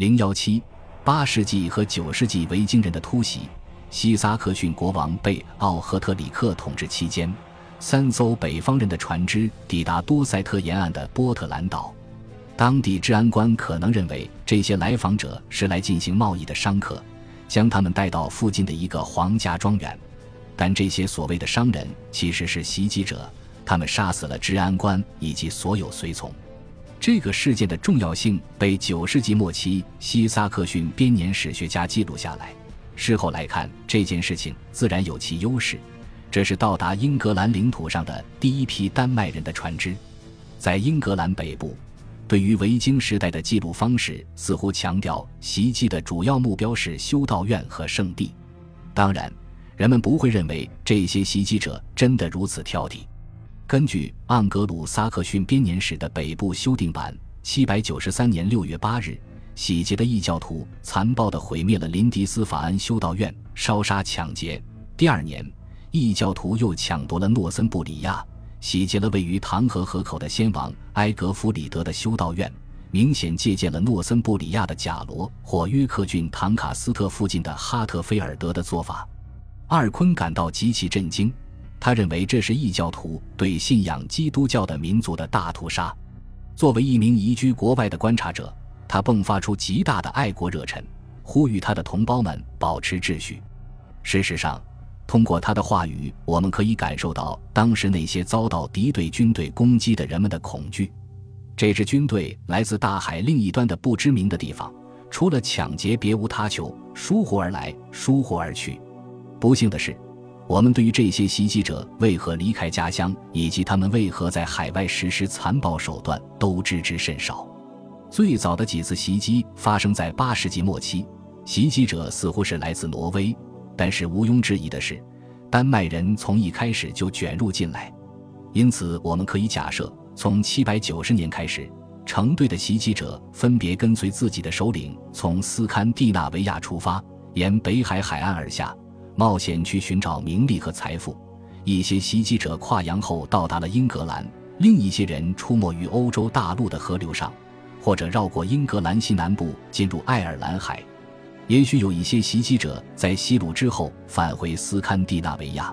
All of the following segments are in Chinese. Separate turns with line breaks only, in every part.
零幺七八世纪和九世纪维京人的突袭。西萨克逊国王被奥赫特里克统治期间，三艘北方人的船只抵达多塞特沿岸的波特兰岛。当地治安官可能认为这些来访者是来进行贸易的商客，将他们带到附近的一个皇家庄园。但这些所谓的商人其实是袭击者，他们杀死了治安官以及所有随从。这个事件的重要性被九世纪末期西萨克逊编年史学家记录下来。事后来看，这件事情自然有其优势。这是到达英格兰领土上的第一批丹麦人的船只，在英格兰北部。对于维京时代的记录方式，似乎强调袭击的主要目标是修道院和圣地。当然，人们不会认为这些袭击者真的如此挑剔。根据《盎格鲁撒克逊编年史》的北部修订版，七百九十三年六月八日，洗劫的异教徒残暴地毁灭了林迪斯法恩修道院，烧杀抢劫。第二年，异教徒又抢夺了诺森布里亚。洗劫了位于唐河河口的先王埃格弗里德的修道院，明显借鉴了诺森布里亚的贾罗或约克郡唐卡斯特附近的哈特菲尔德的做法。二坤感到极其震惊，他认为这是异教徒对信仰基督教的民族的大屠杀。作为一名移居国外的观察者，他迸发出极大的爱国热忱，呼吁他的同胞们保持秩序。事实上。通过他的话语，我们可以感受到当时那些遭到敌对军队攻击的人们的恐惧。这支军队来自大海另一端的不知名的地方，除了抢劫别无他求，疏忽而来，疏忽而去。不幸的是，我们对于这些袭击者为何离开家乡，以及他们为何在海外实施残暴手段，都知之甚少。最早的几次袭击发生在八世纪末期，袭击者似乎是来自挪威。但是毋庸置疑的是，丹麦人从一开始就卷入进来，因此我们可以假设，从七百九十年开始，成队的袭击者分别跟随自己的首领从斯堪的纳维亚出发，沿北海海岸而下，冒险去寻找名利和财富。一些袭击者跨洋后到达了英格兰，另一些人出没于欧洲大陆的河流上，或者绕过英格兰西南部进入爱尔兰海。也许有一些袭击者在西鲁之后返回斯堪的纳维亚，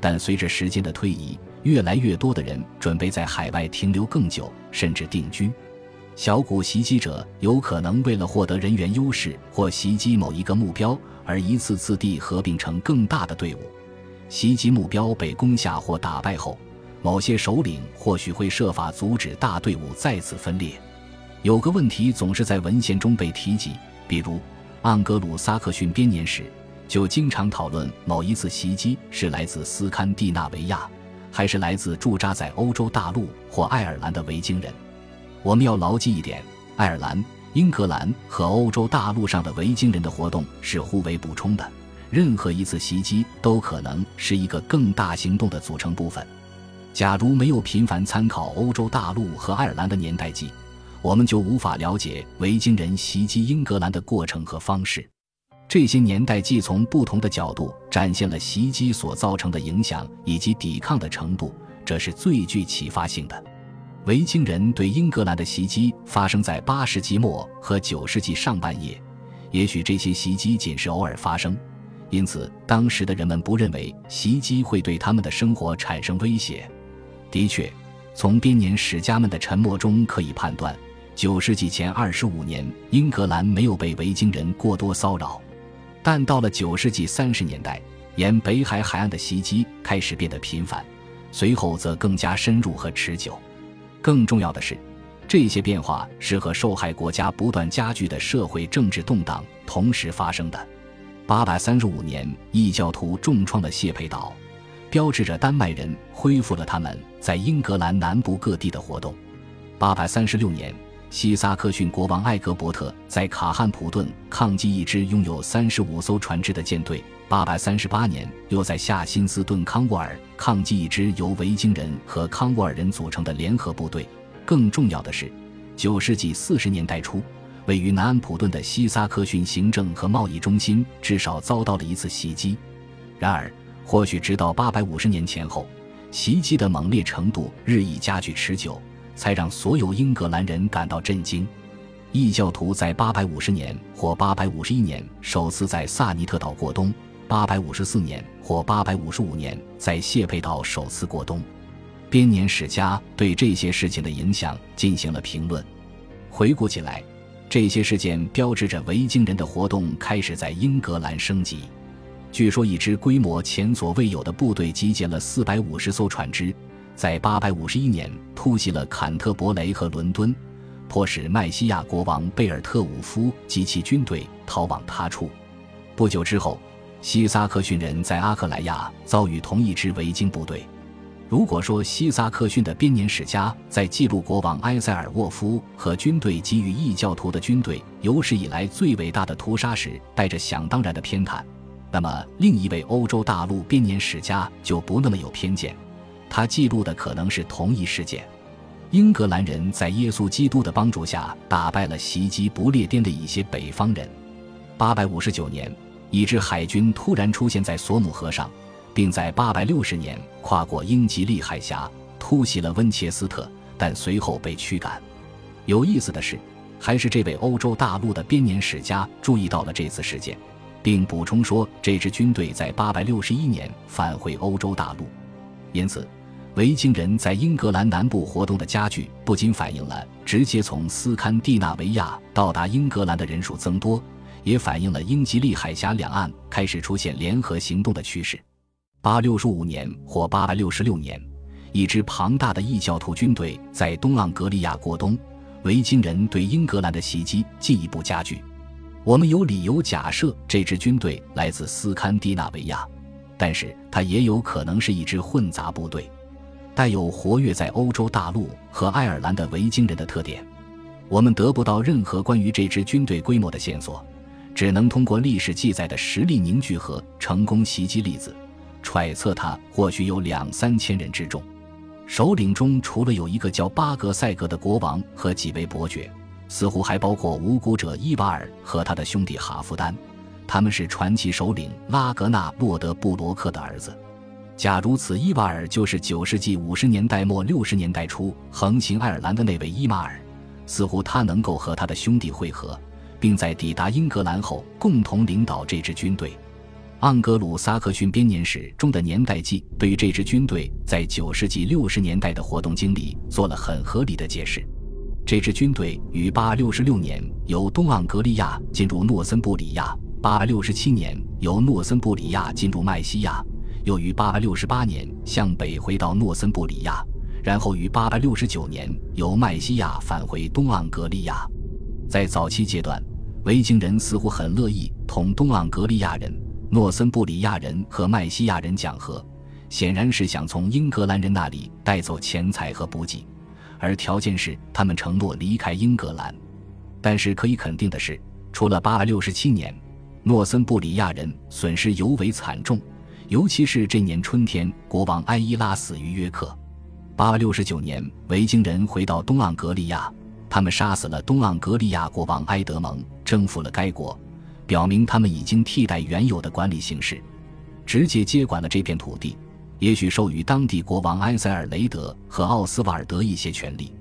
但随着时间的推移，越来越多的人准备在海外停留更久，甚至定居。小股袭击者有可能为了获得人员优势或袭击某一个目标，而一次次地合并成更大的队伍。袭击目标被攻下或打败后，某些首领或许会设法阻止大队伍再次分裂。有个问题总是在文献中被提及，比如。盎格鲁撒克逊编年史就经常讨论某一次袭击是来自斯堪的纳维亚，还是来自驻扎在欧洲大陆或爱尔兰的维京人。我们要牢记一点：爱尔兰、英格兰和欧洲大陆上的维京人的活动是互为补充的。任何一次袭击都可能是一个更大行动的组成部分。假如没有频繁参考欧洲大陆和爱尔兰的年代记。我们就无法了解维京人袭击英格兰的过程和方式。这些年代既从不同的角度展现了袭击所造成的影响以及抵抗的程度，这是最具启发性的。维京人对英格兰的袭击发生在八世纪末和九世纪上半叶，也许这些袭击仅是偶尔发生，因此当时的人们不认为袭击会对他们的生活产生威胁。的确，从编年史家们的沉默中可以判断。九世纪前二十五年，英格兰没有被维京人过多骚扰，但到了九世纪三十年代，沿北海海岸的袭击开始变得频繁，随后则更加深入和持久。更重要的是，这些变化是和受害国家不断加剧的社会政治动荡同时发生的。八百三十五年，异教徒重创了谢佩岛，标志着丹麦人恢复了他们在英格兰南部各地的活动。八百三十六年。西萨克逊国王艾格伯特在卡汉普顿抗击一支拥有三十五艘船只的舰队。八百三十八年，又在夏辛斯顿康沃尔抗击一支由维京人和康沃尔人组成的联合部队。更重要的是，九世纪四十年代初，位于南安普顿的西萨克逊行政和贸易中心至少遭到了一次袭击。然而，或许直到八百五十年前后，袭击的猛烈程度日益加剧持久。才让所有英格兰人感到震惊。异教徒在850年或851年首次在萨尼特岛过冬，854年或855年在谢佩岛首次过冬。编年史家对这些事情的影响进行了评论。回顾起来，这些事件标志着维京人的活动开始在英格兰升级。据说，一支规模前所未有的部队集结了450艘船只，在851年突袭了坎特伯雷和伦敦。迫使麦西亚国王贝尔特伍夫及其军队逃往他处。不久之后，西萨克逊人在阿克莱亚遭遇同一支维京部队。如果说西萨克逊的编年史家在记录国王埃塞尔沃夫和军队给予异教徒的军队有史以来最伟大的屠杀时带着想当然的偏袒，那么另一位欧洲大陆编年史家就不那么有偏见，他记录的可能是同一事件。英格兰人在耶稣基督的帮助下打败了袭击不列颠的一些北方人。八百五十九年，一支海军突然出现在索姆河上，并在八百六十年跨过英吉利海峡，突袭了温切斯特，但随后被驱赶。有意思的是，还是这位欧洲大陆的编年史家注意到了这次事件，并补充说，这支军队在八百六十一年返回欧洲大陆，因此。维京人在英格兰南部活动的加剧，不仅反映了直接从斯堪的纳维亚到达英格兰的人数增多，也反映了英吉利海峡两岸开始出现联合行动的趋势。八六十五年或八百六十六年，一支庞大的异教徒军队在东盎格利亚过冬，维京人对英格兰的袭击进一步加剧。我们有理由假设这支军队来自斯堪的纳维亚，但是它也有可能是一支混杂部队。带有活跃在欧洲大陆和爱尔兰的维京人的特点，我们得不到任何关于这支军队规模的线索，只能通过历史记载的实力凝聚和成功袭击例子，揣测他或许有两三千人之众。首领中除了有一个叫巴格赛格的国王和几位伯爵，似乎还包括无辜者伊瓦尔和他的兄弟哈夫丹，他们是传奇首领拉格纳洛德布罗克的儿子。假如此伊瓦尔就是九世纪五十年代末六十年代初横行爱尔兰的那位伊马尔，似乎他能够和他的兄弟会合，并在抵达英格兰后共同领导这支军队。盎格鲁撒克逊编年史中的年代记对于这支军队在九世纪六十年代的活动经历做了很合理的解释。这支军队于八六十六年由东盎格利亚进入诺森布里亚，八六十七年由诺森布里亚进入麦西亚。又于868年向北回到诺森布里亚，然后于869年由麦西亚返回东盎格利亚。在早期阶段，维京人似乎很乐意同东盎格利亚人、诺森布里亚人和麦西亚人讲和，显然是想从英格兰人那里带走钱财和补给，而条件是他们承诺离开英格兰。但是可以肯定的是，除了867年，诺森布里亚人损失尤为惨重。尤其是这年春天，国王埃伊拉死于约克。八六十九年，维京人回到东盎格利亚，他们杀死了东盎格利亚国王埃德蒙，征服了该国，表明他们已经替代原有的管理形式，直接接管了这片土地。也许授予当地国王埃塞尔雷德和奥斯瓦尔德一些权利。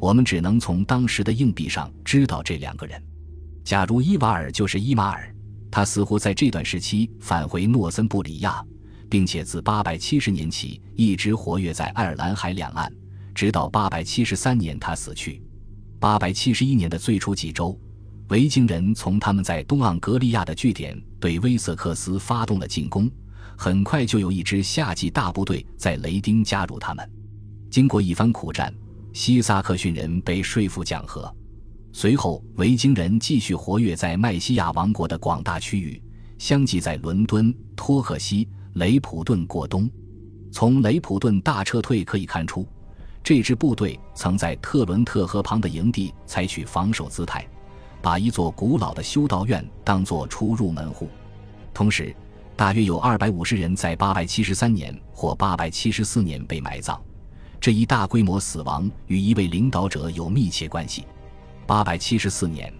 我们只能从当时的硬币上知道这两个人。假如伊瓦尔就是伊马尔，他似乎在这段时期返回诺森布里亚。并且自870年起一直活跃在爱尔兰海两岸，直到873年他死去。871年的最初几周，维京人从他们在东盎格利亚的据点对威瑟克斯发动了进攻，很快就有一支夏季大部队在雷丁加入他们。经过一番苦战，西萨克逊人被说服讲和。随后，维京人继续活跃在麦西亚王国的广大区域，相继在伦敦、托克西。雷普顿过冬，从雷普顿大撤退可以看出，这支部队曾在特伦特河旁的营地采取防守姿态，把一座古老的修道院当作出入门户。同时，大约有二百五十人在八百七十三年或八百七十四年被埋葬。这一大规模死亡与一位领导者有密切关系。八百七十四年，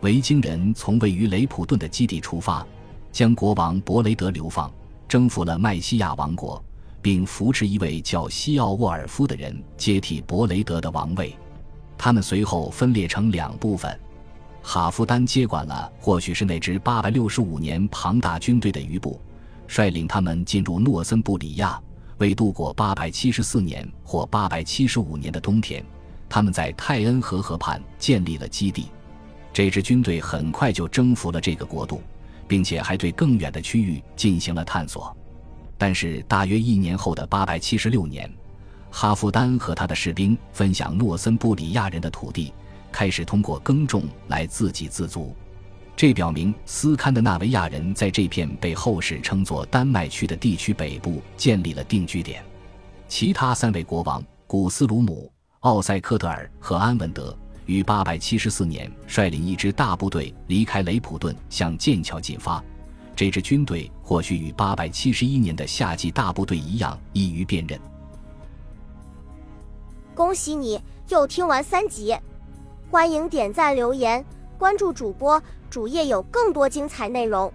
维京人从位于雷普顿的基地出发，将国王伯雷德流放。征服了麦西亚王国，并扶持一位叫西奥沃尔夫的人接替伯雷德的王位。他们随后分裂成两部分：哈夫丹接管了，或许是那支865年庞大军队的余部，率领他们进入诺森布里亚，为度过874年或875年的冬天，他们在泰恩河河畔建立了基地。这支军队很快就征服了这个国度，并且还对更远的区域进行了探索。但是，大约一年后的876年，哈夫丹和他的士兵分享诺森布里亚人的土地。开始通过耕种来自给自足，这表明斯堪的纳维亚人在这片被后世称作丹麦区的地区北部建立了定居点。其他三位国王古斯鲁姆、奥塞克特尔和安文德于874年率领一支大部队离开雷普顿，向剑桥进发。这支军队或许与871年的夏季大部队一样，易于辨认。
恭喜你又听完三集。欢迎点赞、留言、关注主播，主页有更多精彩内容。